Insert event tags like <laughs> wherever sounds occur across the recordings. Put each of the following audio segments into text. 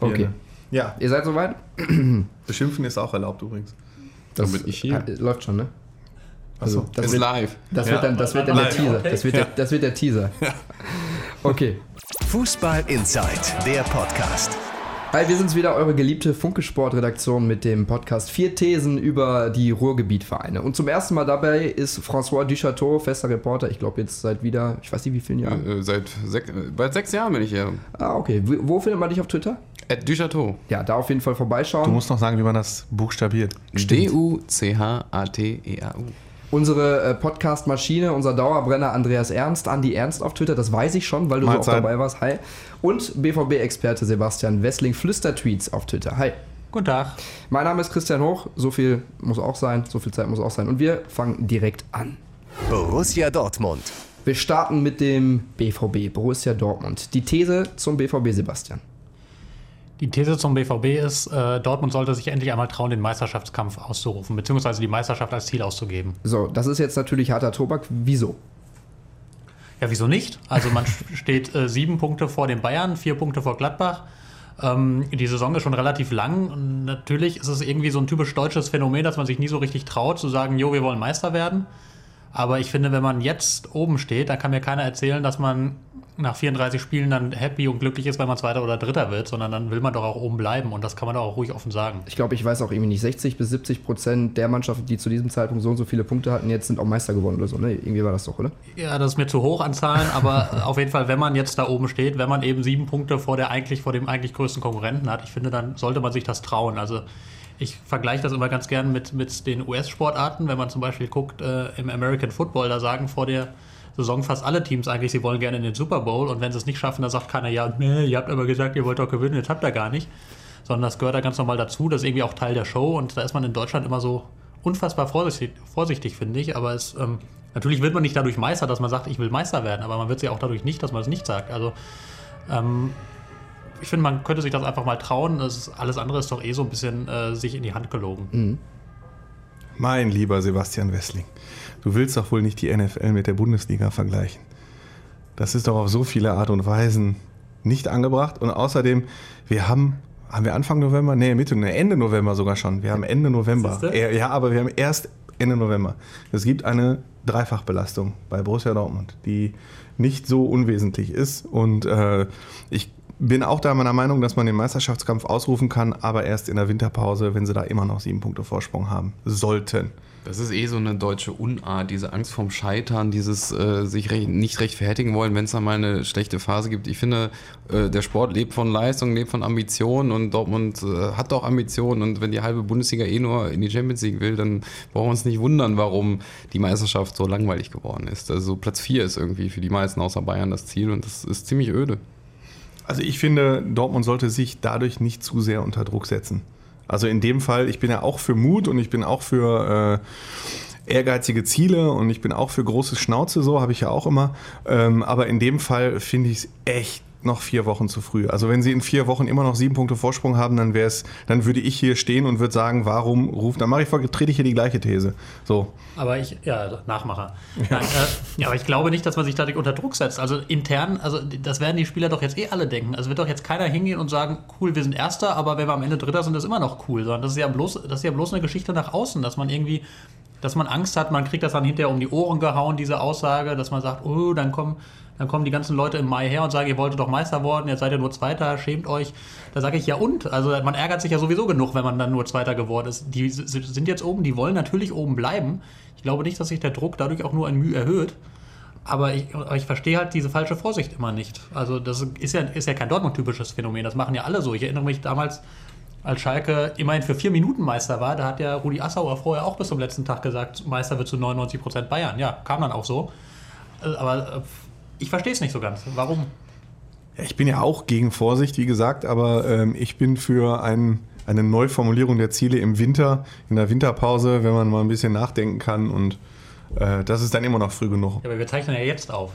Okay. Ja, Ihr seid soweit? <clears throat> beschimpfen ist auch erlaubt übrigens. Das bin ich hier. läuft schon, ne? Achso. das ist wird, live. das Ja. wird dann, das wird dann der. Teaser. Das wird, der, das wird der Teaser. Okay. Fußball Inside, der Podcast. Hi, wir sind's wieder, eure geliebte Funke-Sport-Redaktion mit dem Podcast Vier Thesen über die Ruhrgebietvereine. Und zum ersten Mal dabei ist François Duchateau, fester Reporter, ich glaube jetzt seit wieder, ich weiß nicht wie vielen Jahren. Äh, seit sech, bald sechs Jahren bin ich hier. Ah, okay. Wo findet man dich auf Twitter? At Duchateau. Ja, da auf jeden Fall vorbeischauen. Du musst noch sagen, wie man das buchstabiert. D-U-C-H-A-T-E-A-U. Unsere äh, Podcast-Maschine, unser Dauerbrenner Andreas Ernst, Andi Ernst auf Twitter, das weiß ich schon, weil du so auch dabei warst. Hi. Und BVB-Experte Sebastian Wessling, Flüster-Tweets auf Twitter. Hi. Guten Tag. Mein Name ist Christian Hoch, so viel muss auch sein, so viel Zeit muss auch sein. Und wir fangen direkt an. Borussia Dortmund. Wir starten mit dem BVB, Borussia Dortmund. Die These zum BVB, Sebastian. Die These zum BVB ist, äh, Dortmund sollte sich endlich einmal trauen, den Meisterschaftskampf auszurufen, beziehungsweise die Meisterschaft als Ziel auszugeben. So, das ist jetzt natürlich harter Tobak. Wieso? Ja, wieso nicht? Also man <laughs> steht äh, sieben Punkte vor den Bayern, vier Punkte vor Gladbach. Ähm, die Saison ist schon relativ lang und natürlich ist es irgendwie so ein typisch deutsches Phänomen, dass man sich nie so richtig traut zu sagen, jo, wir wollen Meister werden. Aber ich finde, wenn man jetzt oben steht, dann kann mir keiner erzählen, dass man nach 34 Spielen dann happy und glücklich ist, wenn man Zweiter oder Dritter wird, sondern dann will man doch auch oben bleiben und das kann man doch auch ruhig offen sagen. Ich glaube, ich weiß auch irgendwie nicht, 60 bis 70 Prozent der Mannschaften, die zu diesem Zeitpunkt so und so viele Punkte hatten, jetzt sind auch Meister geworden oder so. Ne? Irgendwie war das doch, oder? Ja, das ist mir zu hoch an Zahlen, aber <laughs> auf jeden Fall, wenn man jetzt da oben steht, wenn man eben sieben Punkte vor der eigentlich vor dem eigentlich größten Konkurrenten hat, ich finde, dann sollte man sich das trauen. Also ich vergleiche das immer ganz gern mit, mit den US-Sportarten, wenn man zum Beispiel guckt äh, im American Football, da sagen vor der Saison fast alle Teams eigentlich, sie wollen gerne in den Super Bowl und wenn sie es nicht schaffen, dann sagt keiner, ja, nee, ihr habt aber gesagt, ihr wollt doch gewinnen, jetzt habt ihr gar nicht. Sondern das gehört da ganz normal dazu, das ist irgendwie auch Teil der Show und da ist man in Deutschland immer so unfassbar vorsichtig, vorsichtig finde ich, aber es, ähm, natürlich wird man nicht dadurch Meister, dass man sagt, ich will Meister werden, aber man wird sich auch dadurch nicht, dass man es nicht sagt. Also ähm, ich finde, man könnte sich das einfach mal trauen. Das ist, alles andere ist doch eh so ein bisschen äh, sich in die Hand gelogen. Mein lieber Sebastian Wessling, du willst doch wohl nicht die NFL mit der Bundesliga vergleichen. Das ist doch auf so viele Art und Weisen nicht angebracht. Und außerdem, wir haben, haben wir Anfang November? Nee, Mitte, nee, Ende November sogar schon. Wir haben Ende November. Ja, aber wir haben erst Ende November. Es gibt eine Dreifachbelastung bei Borussia Dortmund, die nicht so unwesentlich ist. Und äh, ich bin auch da meiner Meinung, dass man den Meisterschaftskampf ausrufen kann, aber erst in der Winterpause, wenn sie da immer noch sieben Punkte Vorsprung haben sollten. Das ist eh so eine deutsche Unart, diese Angst vorm Scheitern, dieses äh, sich re nicht rechtfertigen wollen, wenn es da mal eine schlechte Phase gibt. Ich finde, äh, der Sport lebt von Leistung, lebt von Ambitionen und Dortmund äh, hat auch Ambitionen und wenn die halbe Bundesliga eh nur in die Champions League will, dann brauchen wir uns nicht wundern, warum die Meisterschaft so langweilig geworden ist. Also Platz 4 ist irgendwie für die meisten außer Bayern das Ziel und das ist ziemlich öde. Also ich finde, Dortmund sollte sich dadurch nicht zu sehr unter Druck setzen. Also in dem Fall, ich bin ja auch für Mut und ich bin auch für äh, ehrgeizige Ziele und ich bin auch für große Schnauze, so habe ich ja auch immer. Ähm, aber in dem Fall finde ich es echt noch vier Wochen zu früh. Also wenn sie in vier Wochen immer noch sieben Punkte Vorsprung haben, dann wäre es, dann würde ich hier stehen und würde sagen, warum ruft, dann mache ich, trete ich hier die gleiche These. So. Aber ich, ja, Nachmacher. Nein, äh, ja, aber ich glaube nicht, dass man sich dadurch unter Druck setzt. Also intern, also das werden die Spieler doch jetzt eh alle denken. Also wird doch jetzt keiner hingehen und sagen, cool, wir sind Erster, aber wenn wir am Ende Dritter sind, ist immer noch cool. Sondern das ist ja bloß, das ist ja bloß eine Geschichte nach außen, dass man irgendwie, dass man Angst hat, man kriegt das dann hinterher um die Ohren gehauen, diese Aussage, dass man sagt, oh, dann kommen, dann kommen die ganzen Leute im Mai her und sagen, ihr wolltet doch Meister worden, jetzt seid ihr nur Zweiter, schämt euch. Da sage ich ja und. Also man ärgert sich ja sowieso genug, wenn man dann nur Zweiter geworden ist. Die sind jetzt oben, die wollen natürlich oben bleiben. Ich glaube nicht, dass sich der Druck dadurch auch nur ein Mühe erhöht. Aber ich, ich verstehe halt diese falsche Vorsicht immer nicht. Also das ist ja, ist ja kein Dortmund-typisches Phänomen. Das machen ja alle so. Ich erinnere mich damals, als Schalke immerhin für vier Minuten Meister war, da hat ja Rudi Assauer vorher auch bis zum letzten Tag gesagt, Meister wird zu 99 Prozent Bayern. Ja, kam dann auch so. Aber äh, ich verstehe es nicht so ganz. Warum? Ich bin ja auch gegen Vorsicht, wie gesagt, aber ähm, ich bin für ein, eine Neuformulierung der Ziele im Winter, in der Winterpause, wenn man mal ein bisschen nachdenken kann und äh, das ist dann immer noch früh genug. Ja, aber wir zeichnen ja jetzt auf.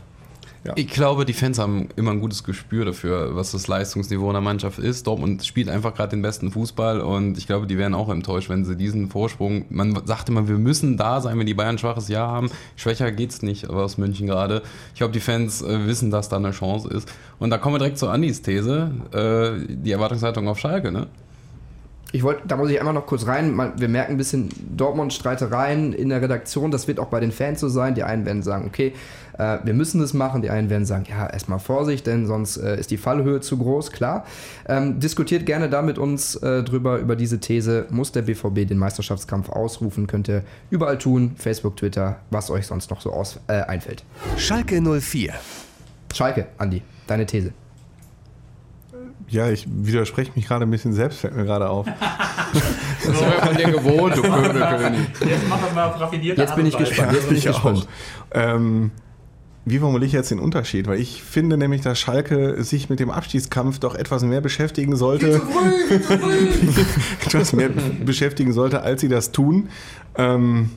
Ja. Ich glaube, die Fans haben immer ein gutes Gespür dafür, was das Leistungsniveau einer Mannschaft ist. Dortmund spielt einfach gerade den besten Fußball und ich glaube, die wären auch enttäuscht, wenn sie diesen Vorsprung. Man sagt immer, wir müssen da sein, wenn die Bayern ein schwaches Jahr haben. Schwächer geht's nicht aus München gerade. Ich glaube, die Fans äh, wissen, dass da eine Chance ist. Und da kommen wir direkt zu Andis These, äh, die Erwartungshaltung auf Schalke, ne? Ich wollte, da muss ich einmal noch kurz rein. Wir merken ein bisschen Dortmund-Streitereien in der Redaktion. Das wird auch bei den Fans so sein. Die einen werden sagen, okay, äh, wir müssen das machen. Die einen werden sagen, ja, erstmal Vorsicht, denn sonst äh, ist die Fallhöhe zu groß. Klar. Ähm, diskutiert gerne da mit uns äh, drüber, über diese These. Muss der BVB den Meisterschaftskampf ausrufen? Könnt ihr überall tun. Facebook, Twitter, was euch sonst noch so aus, äh, einfällt. Schalke 04. Schalke, Andi, deine These. Ja, ich widerspreche mich gerade ein bisschen selbst, fällt mir gerade auf. <laughs> Das sind wir von dir gewohnt, du König. Jetzt machen wir mal auf raffinierte Jetzt bin ich gespannt. Jetzt bin ich gespannt. auch. Ähm, wie formuliere ich jetzt den Unterschied? Weil ich finde nämlich, dass Schalke sich mit dem Abstiegskampf doch etwas mehr beschäftigen sollte. <laughs> etwas mehr beschäftigen sollte, als sie das tun. Ähm,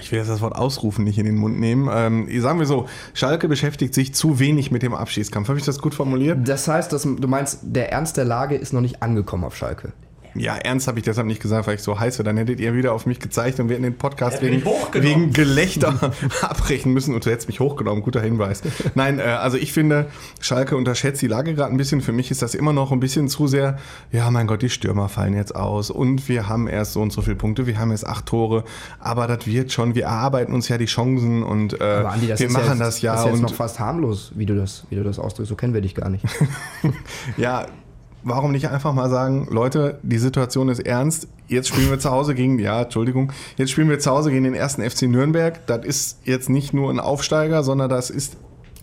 ich will jetzt das Wort ausrufen nicht in den Mund nehmen. Ähm, sagen wir so, Schalke beschäftigt sich zu wenig mit dem Abstiegskampf. Habe ich das gut formuliert? Das heißt, dass, du meinst, der Ernst der Lage ist noch nicht angekommen auf Schalke. Ja, ernst habe ich deshalb nicht gesagt, weil ich so heiße. Dann hättet ihr wieder auf mich gezeigt und wir hätten den Podcast wegen, wegen Gelächter <laughs> abbrechen müssen. Und du hättest mich hochgenommen, guter Hinweis. Nein, äh, also ich finde, Schalke unterschätzt die Lage gerade ein bisschen. Für mich ist das immer noch ein bisschen zu sehr, ja mein Gott, die Stürmer fallen jetzt aus und wir haben erst so und so viele Punkte, wir haben jetzt acht Tore, aber das wird schon, wir erarbeiten uns ja die Chancen und äh, Aber Andi, das wir ist machen ja jetzt, das ja. Das ist jetzt und noch fast harmlos, wie du das, wie du das ausdrückst. So kennen wir dich gar nicht. <laughs> Ja, warum nicht einfach mal sagen, Leute, die Situation ist ernst. Jetzt spielen wir zu Hause gegen, ja, Entschuldigung, jetzt spielen wir zu Hause gegen den ersten FC Nürnberg. Das ist jetzt nicht nur ein Aufsteiger, sondern das ist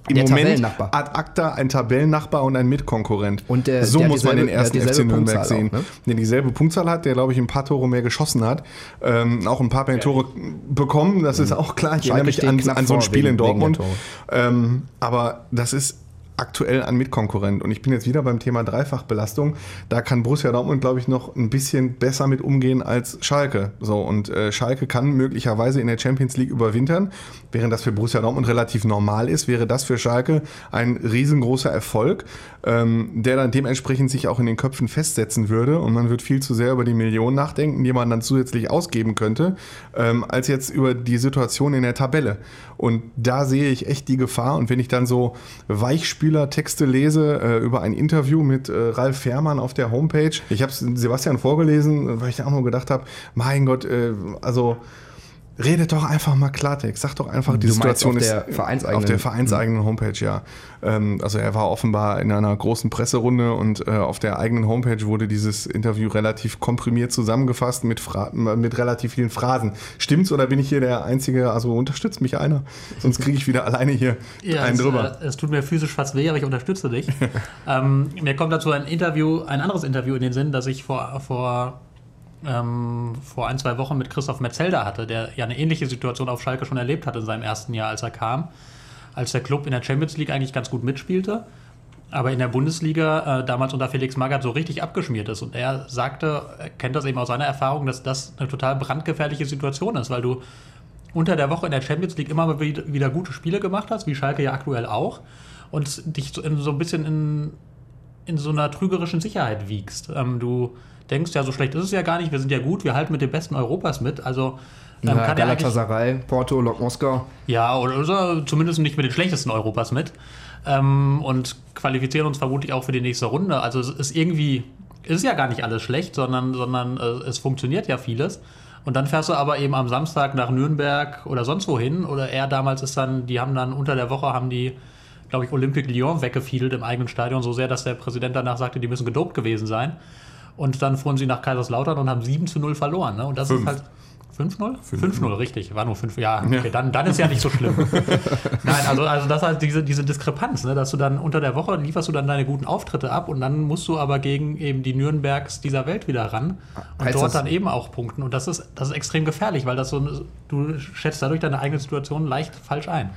im Der Moment Tabellennachbar. ad acta ein Tabellennachbar und ein Mitkonkurrent. Und der- so der muss man den dieselbe- ersten FC dieselbe Nürnberg Punktzahl sehen. auch, ne? Der dieselbe Punktzahl hat, der glaube ich ein paar Tore mehr geschossen hat, ähm, auch ein paar mehr Tore bekommen. Das ist auch klar. Ich Schalke erinnere mich an, an so ein Spiel wegen- in Dortmund. Ähm, aber das ist aktuell ein Mitkonkurrent. Und ich bin jetzt wieder beim Thema Dreifachbelastung. Da kann Borussia Dortmund, glaube ich, noch ein bisschen besser mit umgehen als Schalke. So, und äh, Schalke kann möglicherweise in der Champions League überwintern. Während das für Borussia Dortmund relativ normal ist, wäre das für Schalke ein riesengroßer Erfolg, ähm, der dann dementsprechend sich auch in den Köpfen festsetzen würde. Und man wird viel zu sehr über die Millionen nachdenken, die man dann zusätzlich ausgeben könnte, ähm, als jetzt über die Situation in der Tabelle. Und da sehe ich echt die Gefahr. Und wenn ich dann so Weichspüler-Texte lese äh, über ein Interview mit äh, Ralf Fährmann auf der Homepage, ich habe es Sebastian vorgelesen, weil ich da auch nur gedacht habe, mein Gott, äh, also redet doch einfach mal Klartext. Sag doch einfach, die Du Situation auf ist der vereinseigenen- auf der vereinseigenen Homepage, ja. Ähm, also er war offenbar in einer großen Presserunde und äh, auf der eigenen Homepage wurde dieses Interview relativ komprimiert zusammengefasst mit, Fra mit relativ vielen Phrasen. Stimmt's oder bin ich hier der Einzige? Also unterstützt mich einer, sonst kriege ich wieder <laughs> alleine hier Ja, einen es, drüber. äh, es tut mir physisch fast weh, aber ich unterstütze dich. <laughs> ähm, mir kommt dazu ein Interview, ein anderes Interview in den Sinn, das ich vor, vor, ähm, vor ein, zwei Wochen mit Christoph Metzelder hatte, der ja eine ähnliche Situation auf Schalke schon erlebt hat in seinem ersten Jahr, als er kam. Als der Club in der Champions League eigentlich ganz gut mitspielte, aber in der Bundesliga äh, damals unter Felix Magath so richtig abgeschmiert ist. Und er sagte, er kennt das eben aus seiner Erfahrung, dass das eine total brandgefährliche Situation ist, weil du unter der Woche in der Champions League immer wieder gute Spiele gemacht hast, wie Schalke ja aktuell auch, und dich so, in, so ein bisschen in, in so einer trügerischen Sicherheit wiegst. Ähm, du denkst, ja, so schlecht ist es ja gar nicht, wir sind ja gut, wir halten mit den Besten Europas mit, also ähm, Ja, er Galatasaray, Porto, Lok Moskau. ja, oder, oder zumindest nicht mit den schlechtesten Europas mit ähm, und qualifizieren uns vermutlich auch für die nächste Runde. Also es ist irgendwie, es ist ja gar nicht alles schlecht, sondern, sondern äh, es funktioniert ja vieles. Und dann fährst du aber eben am Samstag nach Nürnberg oder sonst wohin. Oder er damals ist dann, die haben dann unter der Woche, haben die, glaube ich, Olympique Lyon weggefiedelt im eigenen Stadion, so sehr, dass der Präsident danach sagte, die müssen gedopt gewesen sein. Und dann fuhren sie nach Kaiserslautern und haben 7 zu 0 verloren. Ne? Und das Fünf. ist halt. 5-0? 5-0, richtig. War nur 5. Ja, okay, Dann, dann ist ja nicht so schlimm. <laughs> Nein, also, also das heißt diese, diese Diskrepanz, ne, dass du dann unter der Woche lieferst du dann deine guten Auftritte ab und dann musst du aber gegen eben die Nürnbergs dieser Welt wieder ran und Heißt dort dann eben auch punkten. Und das ist, das ist extrem gefährlich, weil das so, du schätzt dadurch deine eigene Situation leicht falsch ein.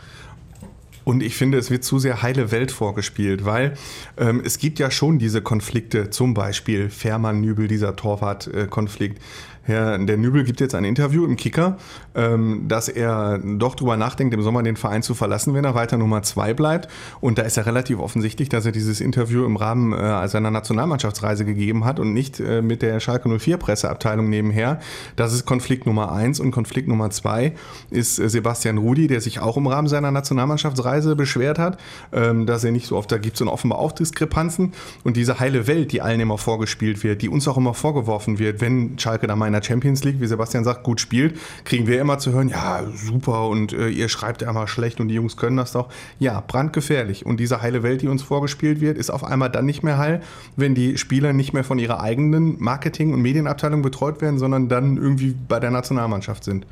Und ich finde, es wird zu sehr heile Welt vorgespielt, weil ähm, es gibt ja schon diese Konflikte, zum Beispiel Fährmann-Nübel, dieser Torwart-Konflikt. Herr, der Nübel gibt jetzt ein Interview im Kicker, ähm, dass er doch drüber nachdenkt, im Sommer den Verein zu verlassen, wenn er weiter Nummer zwei bleibt. Und da ist ja relativ offensichtlich, dass er dieses Interview im Rahmen äh, seiner Nationalmannschaftsreise gegeben hat und nicht äh, mit der Schalke 04 Presseabteilung nebenher. Das ist Konflikt Nummer eins und Konflikt Nummer zwei ist äh, Sebastian Rudi, der sich auch im Rahmen seiner Nationalmannschaftsreise beschwert hat, ähm, dass er nicht so oft, da gibt es offenbar auch Diskrepanzen und diese heile Welt, die allen immer vorgespielt wird, die uns auch immer vorgeworfen wird, wenn Schalke da mal der Champions League, wie Sebastian sagt, gut spielt, kriegen wir immer zu hören, ja, super und äh, ihr schreibt ja immer schlecht und die Jungs können das doch. Ja, brandgefährlich. Und diese heile Welt, die uns vorgespielt wird, ist auf einmal dann nicht mehr heil, wenn die Spieler nicht mehr von ihrer eigenen Marketing- und Medienabteilung betreut werden, sondern dann irgendwie bei der Nationalmannschaft sind.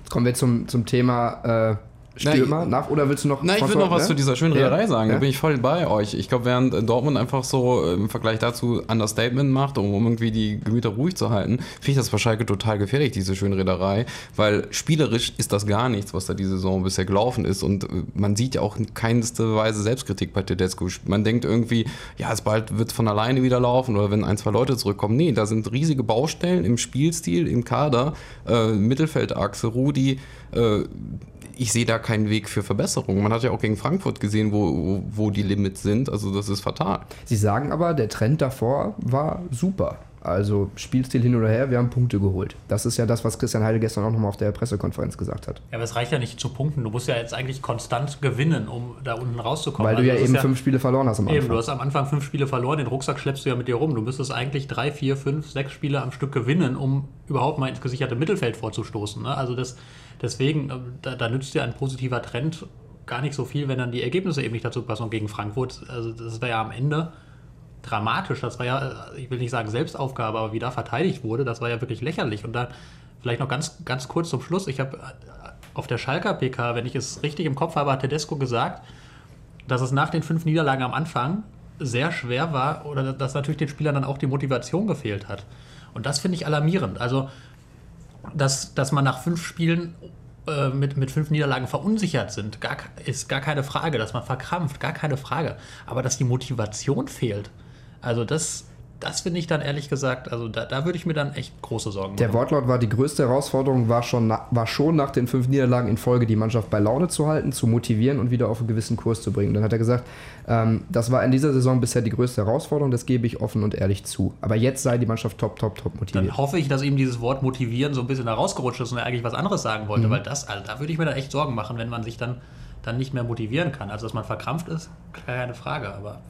Jetzt kommen wir zum, zum Thema äh, Stürmer nach oder willst du noch Na, ich will noch was ne? zu dieser schönen Ja. Reederei sagen. Ja. Da bin ich voll bei euch. Ich glaube, während äh, Dortmund einfach so äh, im Vergleich dazu Understatement macht, um, um irgendwie die Gemüter ruhig zu halten, finde ich das bei Schalke total gefährlich, diese schöne Reederei. Weil spielerisch ist das gar nichts, was da die Saison bisher gelaufen ist. Und äh, man sieht ja auch in keinster Weise Selbstkritik bei Tedesco. Man denkt irgendwie, ja, es bald wird von alleine wieder laufen oder wenn ein, zwei Leute zurückkommen. Nee, da sind riesige Baustellen im Spielstil, im Kader, äh, Mittelfeldachse, Rudi, äh, ich sehe da keinen Weg für Verbesserung. Man hat ja auch gegen Frankfurt gesehen, wo, wo, wo die Limits sind. Also das ist fatal. Sie sagen aber, der Trend davor war super. Also Spielstil hin oder her, wir haben Punkte geholt. Das ist ja das, was Christian Heidel gestern auch nochmal auf der Pressekonferenz gesagt hat. Ja, aber es reicht ja nicht zu punkten. Du musst ja jetzt eigentlich konstant gewinnen, um da unten rauszukommen. Weil du Also ja das ist eben fünf Spiele verloren hast am Eben, Anfang. du hast am Anfang fünf Spiele verloren, den Rucksack schleppst du ja mit dir rum. Du müsstest eigentlich drei, vier, fünf, sechs Spiele am Stück gewinnen, um überhaupt mal ins gesicherte Mittelfeld vorzustoßen. Ne? Also das, deswegen, äh, da, da nützt dir ein positiver Trend gar nicht so viel, wenn dann die Ergebnisse eben nicht dazu passen. Und gegen Frankfurt, also das wäre ja am Ende dramatisch. Das war ja, äh, ich will nicht sagen Selbstaufgabe, aber wie da verteidigt wurde, das war ja wirklich lächerlich. Und dann vielleicht noch ganz, ganz kurz zum Schluss. Ich habe äh, auf der Schalker PK, wenn ich es richtig im Kopf habe, hat Tedesco gesagt, dass es nach den fünf Niederlagen am Anfang sehr schwer war oder dass natürlich den Spielern dann auch die Motivation gefehlt hat. Und das finde ich alarmierend. Also, dass, dass man nach fünf Spielen äh, mit, mit fünf Niederlagen verunsichert sind, gar, ist gar keine Frage. Dass man verkrampft, gar keine Frage. Aber dass die Motivation fehlt, also das, das finde ich dann ehrlich gesagt, also da, da würde ich mir dann echt große Sorgen Der machen. Wortlaut war, die größte Herausforderung war schon, na, war schon nach den fünf Niederlagen in Folge die Mannschaft bei Laune zu halten, zu motivieren und wieder auf einen gewissen Kurs zu bringen. Dann hat er gesagt, ähm, das war in dieser Saison bisher die größte Herausforderung, das gebe ich offen und ehrlich zu. Aber jetzt sei die Mannschaft top, top, top motiviert. Dann hoffe ich, dass ihm dieses Wort motivieren so ein bisschen da rausgerutscht ist und er eigentlich was anderes sagen wollte, weil das, also da würde ich mir dann echt Sorgen machen, wenn man sich dann, dann nicht mehr motivieren kann. Also, dass man verkrampft ist, keine Frage, aber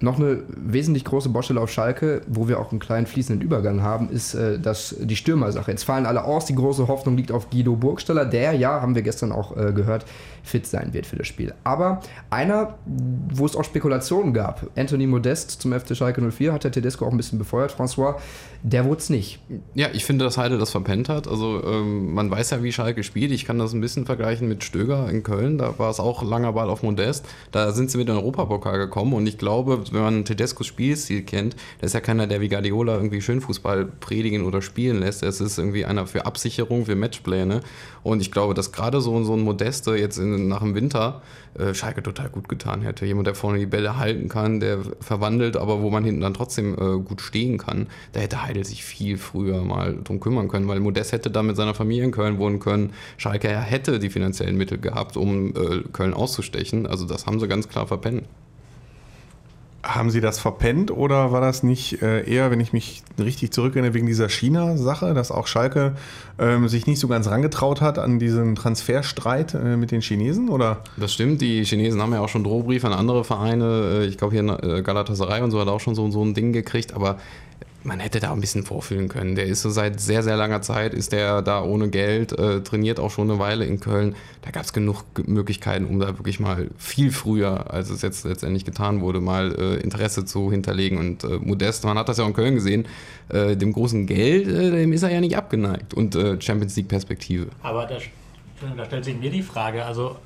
Noch eine wesentlich große Baustelle auf Schalke, wo wir auch einen kleinen fließenden Übergang haben, ist äh, das, die Stürmersache. Jetzt fallen alle aus. Die große Hoffnung liegt auf Guido Burgstaller, der ja, haben wir gestern auch äh, gehört, fit sein wird für das Spiel. Aber einer, wo es auch Spekulationen gab, Anthony Modest zum FC Schalke 04, hat der Tedesco auch ein bisschen befeuert, François, der wurde es nicht. Ja, ich finde, dass Heide das verpennt hat. Also ähm, man weiß ja, wie Schalke spielt. Ich kann das ein bisschen vergleichen mit Stöger in Köln. Da war es auch langer Ball auf Modest. Da sind sie mit den Europapokal gekommen. Und ich glaube, wenn man Tedescos Spielstil kennt, der ist ja keiner, der wie Guardiola irgendwie Schönfußball predigen oder spielen lässt. Es ist irgendwie einer für Absicherung, für Matchpläne. Und ich glaube, dass gerade so, so ein Modeste jetzt in, nach dem Winter äh, Schalke total gut getan hätte. Jemand, der vorne die Bälle halten kann, der verwandelt, aber wo man hinten dann trotzdem äh, gut stehen kann. Da hätte Heidel sich viel früher mal drum kümmern können, weil Modest hätte da mit seiner Familie in Köln wohnen können. Schalke hätte die finanziellen Mittel gehabt, um äh, Köln auszustechen. Also das haben sie ganz klar verpennt. Haben Sie das verpennt oder war das nicht äh, eher, wenn ich mich richtig zurückerinnere, wegen dieser China-Sache, dass auch Schalke ähm, sich nicht so ganz rangetraut hat an diesen Transferstreit äh, mit den Chinesen? Oder? Das stimmt, die Chinesen haben ja auch schon Drohbriefe an andere Vereine. Äh, Ich glaube, hier äh, Galatasaray und so hat auch schon so, so ein Ding gekriegt, aber man hätte da ein bisschen vorfühlen können. Der ist so seit sehr, sehr langer Zeit, ist der da ohne Geld, äh, trainiert auch schon eine Weile in Köln. Da gab es genug Möglichkeiten, um da wirklich mal viel früher, als es jetzt letztendlich getan wurde, mal äh, Interesse zu hinterlegen. Und äh, Modest, man hat das ja auch in Köln gesehen, äh, dem großen Geld, äh, dem ist er ja nicht abgeneigt. Und äh, Champions League-Perspektive. Aber da, da stellt sich mir die Frage, also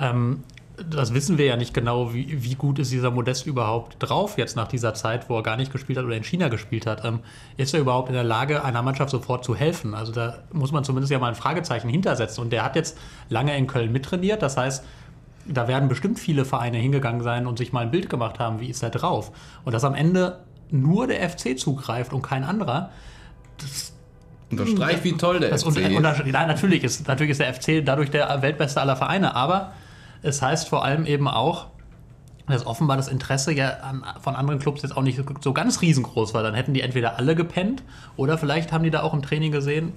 ähm, das wissen wir ja nicht genau, wie, wie gut ist dieser Modest überhaupt drauf jetzt nach dieser Zeit, wo er gar nicht gespielt hat oder in China gespielt hat. Ähm, ist er überhaupt in der Lage, einer Mannschaft sofort zu helfen? Also da muss man zumindest ja mal ein Fragezeichen hintersetzen. Und der hat jetzt lange in Köln mittrainiert, das heißt, da werden bestimmt viele Vereine hingegangen sein und sich mal ein Bild gemacht haben, wie ist er drauf. Und dass am Ende nur der FC zugreift und kein anderer, das Unterstreicht, wie toll der das FC ist. nein, natürlich ist, natürlich ist der FC dadurch der weltbeste aller Vereine, aber es heißt vor allem eben auch, dass offenbar das Interesse ja an, von anderen Clubs jetzt auch nicht so, so ganz riesengroß war. Dann hätten die entweder alle gepennt oder vielleicht haben die da auch im Training gesehen.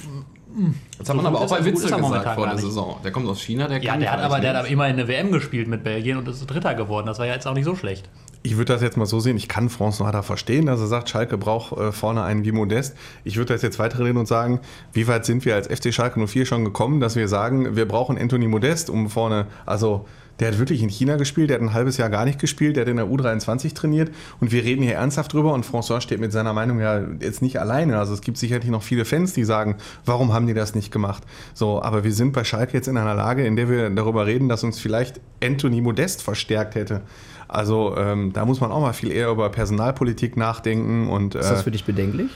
Das hat man so aber auch bei so Witzel gesagt vor der. Saison. Der kommt aus China, der Ja, der hat aber, der hat aber immerhin eine WM gespielt mit Belgien und ist Dritter geworden. Das war ja jetzt auch nicht so schlecht. Ich würde das jetzt mal so sehen, ich kann François da verstehen, dass er sagt, Schalke braucht äh, vorne einen wie Modest. Ich würde das jetzt weiterreden und sagen, wie weit sind wir als FC Schalke 04 schon gekommen, dass wir sagen, wir brauchen Anthony Modest, um vorne, also der hat wirklich in China gespielt, der hat ein halbes Jahr gar nicht gespielt, der hat in der U23 trainiert und wir reden hier ernsthaft drüber und François steht mit seiner Meinung ja jetzt nicht alleine. Also es gibt sicherlich noch viele Fans, die sagen, warum haben die das nicht gemacht? So, aber wir sind bei Schalke jetzt in einer Lage, in der wir darüber reden, dass uns vielleicht Anthony Modest verstärkt hätte. Also ähm, da muss man auch mal viel eher über Personalpolitik nachdenken und Ist das äh, für dich bedenklich,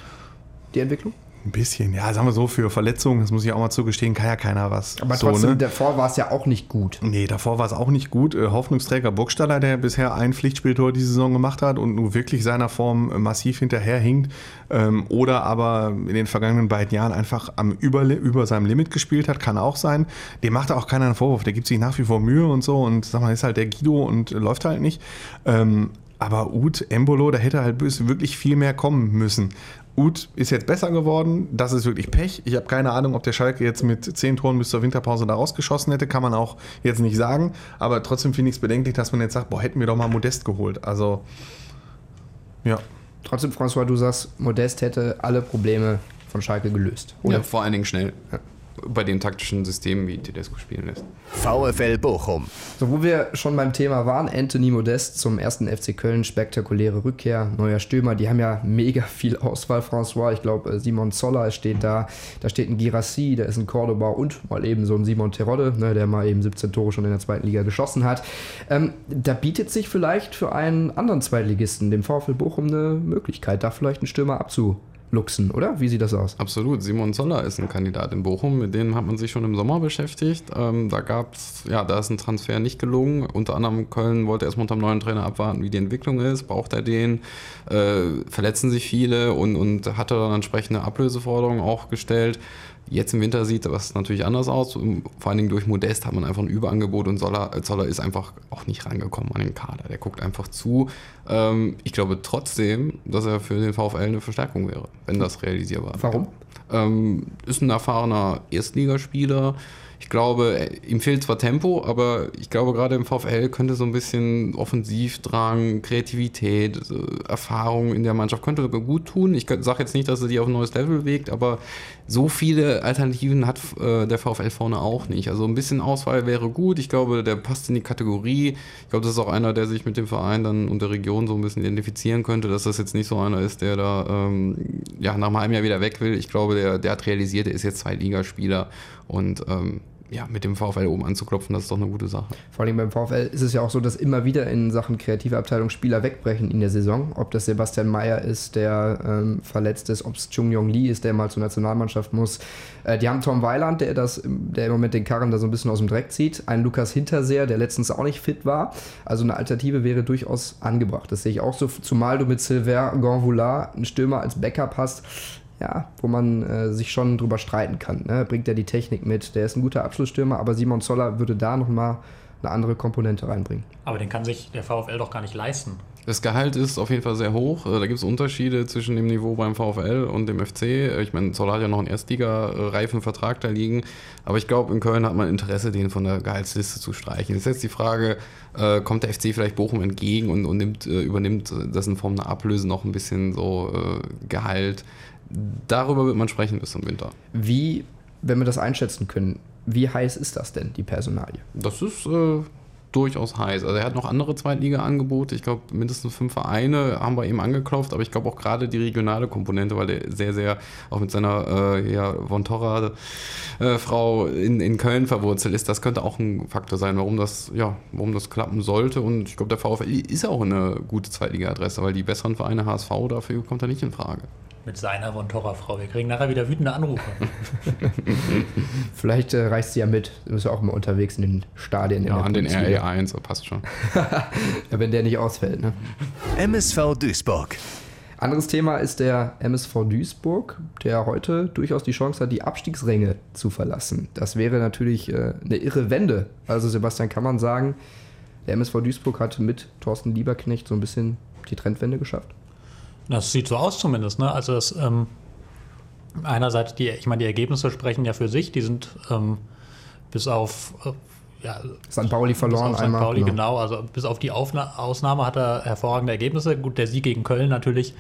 die Entwicklung? Ein bisschen, ja, sagen wir so, für Verletzungen, das muss ich auch mal zugestehen, kann ja keiner was. Aber so, trotzdem, ne? davor war es ja auch nicht gut. Nee, davor war es auch nicht gut. Äh, Hoffnungsträger Burgstaller, der bisher ein Pflichtspieltor die Saison gemacht hat und nur wirklich seiner Form äh, massiv hinterherhinkt. Ähm, oder aber in den vergangenen beiden Jahren einfach am über, über seinem Limit gespielt hat, kann auch sein. Dem macht auch keiner einen Vorwurf. Der gibt sich nach wie vor Mühe und so und sag mal, ist halt der Guido und äh, läuft halt nicht. Aber Uth, Embolo, da hätte halt wirklich viel mehr kommen müssen. Uth ist jetzt besser geworden, das ist wirklich Pech. Ich habe keine Ahnung, ob der Schalke jetzt mit zehn Toren bis zur Winterpause da rausgeschossen hätte, kann man auch jetzt nicht sagen. Aber trotzdem finde ich es bedenklich, dass man jetzt sagt, boah, hätten wir doch mal Modest geholt. Also, ja. Trotzdem, François, du sagst, Modest hätte alle Probleme von Schalke gelöst. Oder? Ja, vor allen Dingen schnell. Bei den taktischen Systemen, wie Tedesco spielen lässt. VfL Bochum. So, wo wir schon beim Thema waren, Anthony Modest zum ersten FC Köln, spektakuläre Rückkehr, neuer Stürmer. Die haben ja mega viel Auswahl, François. Ich glaube, Simon Zoller steht da. Da steht ein Girassi, da ist ein Cordoba und mal eben so ein Simon Terodde, ne, der mal eben 17 Tore schon in der zweiten Liga geschossen hat. Ähm, da bietet sich vielleicht für einen anderen Zweitligisten, dem VfL Bochum, eine Möglichkeit, da vielleicht einen Stürmer abzuluxen, oder? Wie sieht das aus? Absolut. Simon Zoller ist ein Kandidat in Bochum, mit dem hat man sich schon im Sommer beschäftigt. Ähm, da gab's, ja, da ist ein Transfer nicht gelungen. Unter anderem Köln wollte erstmal unter dem neuen Trainer abwarten, wie die Entwicklung ist. Braucht er den? Äh, verletzen sich viele und, und hatte dann entsprechende Ablöseforderungen auch gestellt. Jetzt im Winter sieht das natürlich anders aus. Vor allen Dingen durch Modest hat man einfach ein Überangebot und Zoller, äh, Zoller ist einfach auch nicht rangekommen an den Kader. Der guckt einfach zu. Ähm, ich glaube trotzdem, dass er für den VfL eine Verstärkung wäre, wenn das realisierbar wäre. Warum? Ähm, ist ein erfahrener Erstligaspieler. Ich glaube, äh, ihm fehlt zwar Tempo, aber ich glaube, gerade im VfL könnte so ein bisschen Offensivdrang, Kreativität, Erfahrung in der Mannschaft könnte gut tun. Ich sage jetzt nicht, dass er die auf ein neues Level bewegt, aber so viele Alternativen hat äh, der VfL vorne auch nicht. Also ein bisschen Auswahl wäre gut. Ich glaube, der passt in die Kategorie. Ich glaube, das ist auch einer, der sich mit dem Verein dann und der Region so ein bisschen identifizieren könnte, dass das jetzt nicht so einer ist, der da ähm, ja, nach einem halben Jahr wieder weg will. Ich glaube, der, der hat realisiert, er ist jetzt Zweitligaspieler und ähm, ja, mit dem VfL oben anzuklopfen, das ist doch eine gute Sache. Vor allem beim VfL ist es ja auch so, dass immer wieder in Sachen kreative Abteilung Spieler wegbrechen in der Saison. Ob das Sebastian Mayer ist, der ähm, verletzt ist, ob es Chung Yong Lee ist, der mal zur Nationalmannschaft muss. Äh, die haben Tom Weiland, der, das, der im Moment den Karren da so ein bisschen aus dem Dreck zieht. Einen Lukas Hinterseher, der letztens auch nicht fit war. Also eine Alternative wäre durchaus angebracht. Das sehe ich auch so. Zumal du mit Sylvain Gonvoulard einen Stürmer als Backup hast ja, wo man äh, sich schon drüber streiten kann. Ne? Bringt er die Technik mit? Der ist ein guter Abschlussstürmer, aber Simon Zoller würde da nochmal eine andere Komponente reinbringen. Aber den kann sich der VfL doch gar nicht leisten. Das Gehalt ist auf jeden Fall sehr hoch. Äh, Da gibt es Unterschiede zwischen dem Niveau beim VfL und dem FC. Äh, Ich meine, Zoller hat ja noch einen Erstliga-reifen Vertrag da liegen. Aber ich glaube, in Köln hat man Interesse, den von der Gehaltsliste zu streichen. Jetzt ist jetzt die Frage, äh, kommt der FC vielleicht Bochum entgegen und, und nimmt, äh, übernimmt das in Form einer Ablöse noch ein bisschen so äh, Gehalt? Darüber wird man sprechen bis zum Winter. Wie, wenn wir das einschätzen können, wie heiß ist das denn, die Personalie? Das ist äh, durchaus heiß. Also er hat noch andere Zweitliga-Angebote. Ich glaube, mindestens fünf Vereine haben bei ihm angeklopft, aber ich glaube auch gerade die regionale Komponente, weil der sehr, sehr auch mit seiner äh, ja, Vontora-Frau in, in Köln verwurzelt ist, das könnte auch ein Faktor sein, warum das, ja, warum das klappen sollte. Und ich glaube, der VfL ist auch eine gute Zweitliga-Adresse, weil die besseren Vereine HSV dafür kommt er nicht in Frage. Mit seiner Von Torra Frau. Wir kriegen nachher wieder wütende Anrufe. <laughs> Vielleicht äh, reißt sie ja mit. Du bist ja auch immer unterwegs in den Stadien. in Ja, der an den Bundesliga. RE1, so passt schon. <laughs> Ja, wenn der nicht ausfällt. Ne? MSV Duisburg. Anderes Thema ist der MSV Duisburg, der heute durchaus die Chance hat, die Abstiegsränge zu verlassen. Das wäre natürlich äh, eine irre Wende. Also Sebastian, kann man sagen, der MSV Duisburg hat mit Thorsten Lieberknecht so ein bisschen die Trendwende geschafft? Das sieht so aus zumindest. Ne? Also es, ähm, einerseits, die, ich meine, die Ergebnisse sprechen ja für sich. Die sind ähm, bis auf äh, ja, St. Pauli bis verloren St. einmal. Pauli, genau. Also bis auf die Aufna Ausnahme hat er hervorragende Ergebnisse. Gut, der Sieg gegen Köln natürlich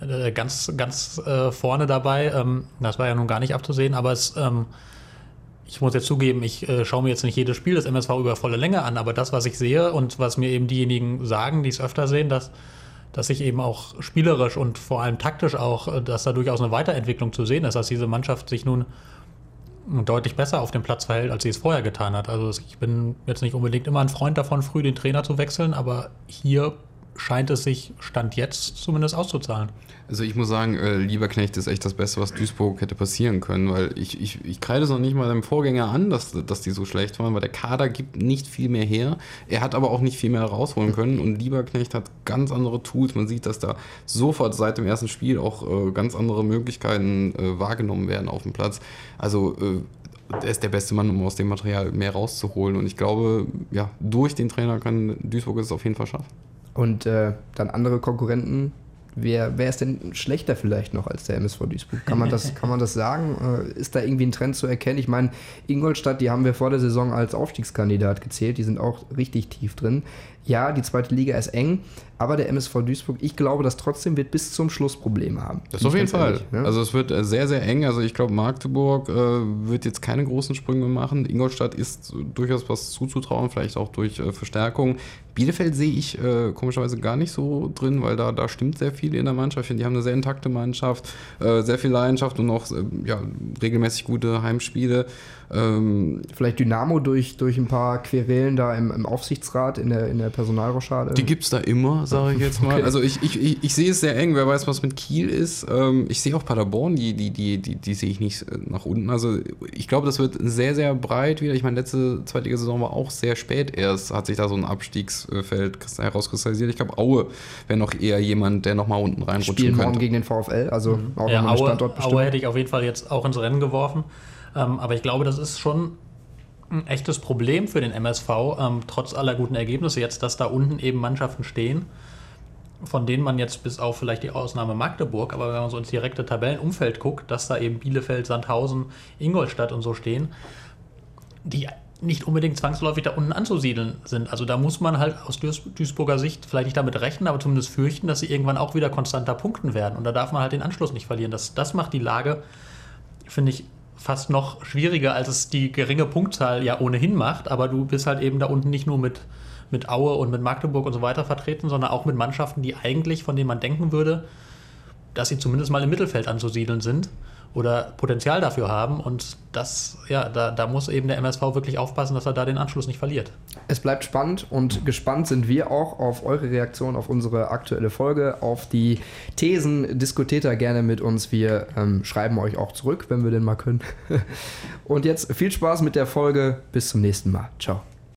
äh, ganz, ganz äh, vorne dabei. Ähm, das war ja nun gar nicht abzusehen, aber es, ähm, ich muss jetzt zugeben, ich äh, schaue mir jetzt nicht jedes Spiel des MSV über volle Länge an, aber das, was ich sehe und was mir eben diejenigen sagen, die es öfter sehen, dass, dass sich eben auch spielerisch und vor allem taktisch auch, äh, dass da durchaus eine Weiterentwicklung zu sehen ist, dass diese Mannschaft sich nun deutlich besser auf dem Platz verhält, als sie es vorher getan hat. Also ich bin jetzt nicht unbedingt immer ein Freund davon, früh den Trainer zu wechseln, aber hier scheint es sich Stand jetzt zumindest auszuzahlen. Also ich muss sagen, äh, Lieberknecht ist echt das Beste, was Duisburg hätte passieren können, weil ich, ich, ich kreide es noch nicht mal dem Vorgänger an, dass, dass die so schlecht waren, weil der Kader gibt nicht viel mehr her. Er hat aber auch nicht viel mehr rausholen können und Lieberknecht hat ganz andere Tools. Man sieht, dass da sofort seit dem ersten Spiel auch äh, ganz andere Möglichkeiten äh, wahrgenommen werden auf dem Platz. Also äh, er ist der beste Mann, um aus dem Material mehr rauszuholen. Und ich glaube, ja, durch den Trainer kann Duisburg es auf jeden Fall schaffen. Und äh, dann andere Konkurrenten. Wer, wer ist denn schlechter vielleicht noch als der MSV Duisburg? Kann man das, <laughs> kann man das sagen? Äh, ist da irgendwie ein Trend zu erkennen? Ich meine, Ingolstadt, die haben wir vor der Saison als Aufstiegskandidat gezählt. Die sind auch richtig tief drin. Ja, die zweite Liga ist eng, aber der MSV Duisburg, ich glaube, dass trotzdem wird bis zum Schluss Probleme haben. Das Bin auf jeden Fall. ehrlich, ne? Also es wird äh, sehr, sehr eng. Also ich glaube, Magdeburg äh, wird jetzt keine großen Sprünge machen. Ingolstadt ist durchaus was zuzutrauen, vielleicht auch durch äh, Verstärkung. Bielefeld sehe ich äh, komischerweise gar nicht so drin, weil da, da stimmt sehr viel in der Mannschaft. Ich finde, die haben eine sehr intakte Mannschaft, äh, sehr viel Leidenschaft und auch äh, ja, regelmäßig gute Heimspiele. Ähm, Vielleicht Dynamo durch, durch ein paar Querelen da im, im Aufsichtsrat, in der, in der Personalrochade. Die gibt es da immer, sage ich jetzt mal. Okay. Also ich, ich, ich, ich sehe es sehr eng, wer weiß, was mit Kiel ist. Ähm, ich sehe auch Paderborn, die, die, die, die, die sehe ich nicht nach unten. Also ich glaube, das wird sehr, sehr breit wieder. Ich meine, letzte Zweitliga-Saison war auch sehr spät erst, hat sich da so ein Abstiegsfeld herauskristallisiert. Ich glaube, Aue wäre noch eher jemand, der nochmal unten reinrutschen spielen morgen könnte. gegen den VfL, also auch Ja, Aue. Aue hätte ich auf jeden Fall jetzt auch ins Rennen geworfen. Ähm, aber ich glaube, das ist schon ein echtes Problem für den MSV, ähm, trotz aller guten Ergebnisse jetzt, dass da unten eben Mannschaften stehen, von denen man jetzt bis auf vielleicht die Ausnahme Magdeburg, aber wenn man so ins direkte Tabellenumfeld guckt, dass da eben Bielefeld, Sandhausen, Ingolstadt und so stehen, die nicht unbedingt zwangsläufig da unten anzusiedeln sind. Also da muss man halt aus Duis- Duisburger Sicht vielleicht nicht damit rechnen, aber zumindest fürchten, dass sie irgendwann auch wieder konstanter punkten werden. Und da darf man halt den Anschluss nicht verlieren. Das, das macht die Lage, finde ich, fast noch schwieriger, als es die geringe Punktzahl ja ohnehin macht. Aber du bist halt eben da unten nicht nur mit, mit Aue und mit Magdeburg und so weiter vertreten, sondern auch mit Mannschaften, die eigentlich, von denen man denken würde, dass sie zumindest mal im Mittelfeld anzusiedeln sind oder Potenzial dafür haben. Und das, ja, da, da muss eben der MSV wirklich aufpassen, dass er da den Anschluss nicht verliert. Es bleibt spannend und gespannt sind wir auch auf eure Reaktion auf unsere aktuelle Folge, auf die Thesen. Diskutiert da gerne mit uns. Wir ähm, schreiben euch auch zurück, wenn wir denn mal können. <laughs> Und jetzt viel Spaß mit der Folge. Bis zum nächsten Mal. Ciao.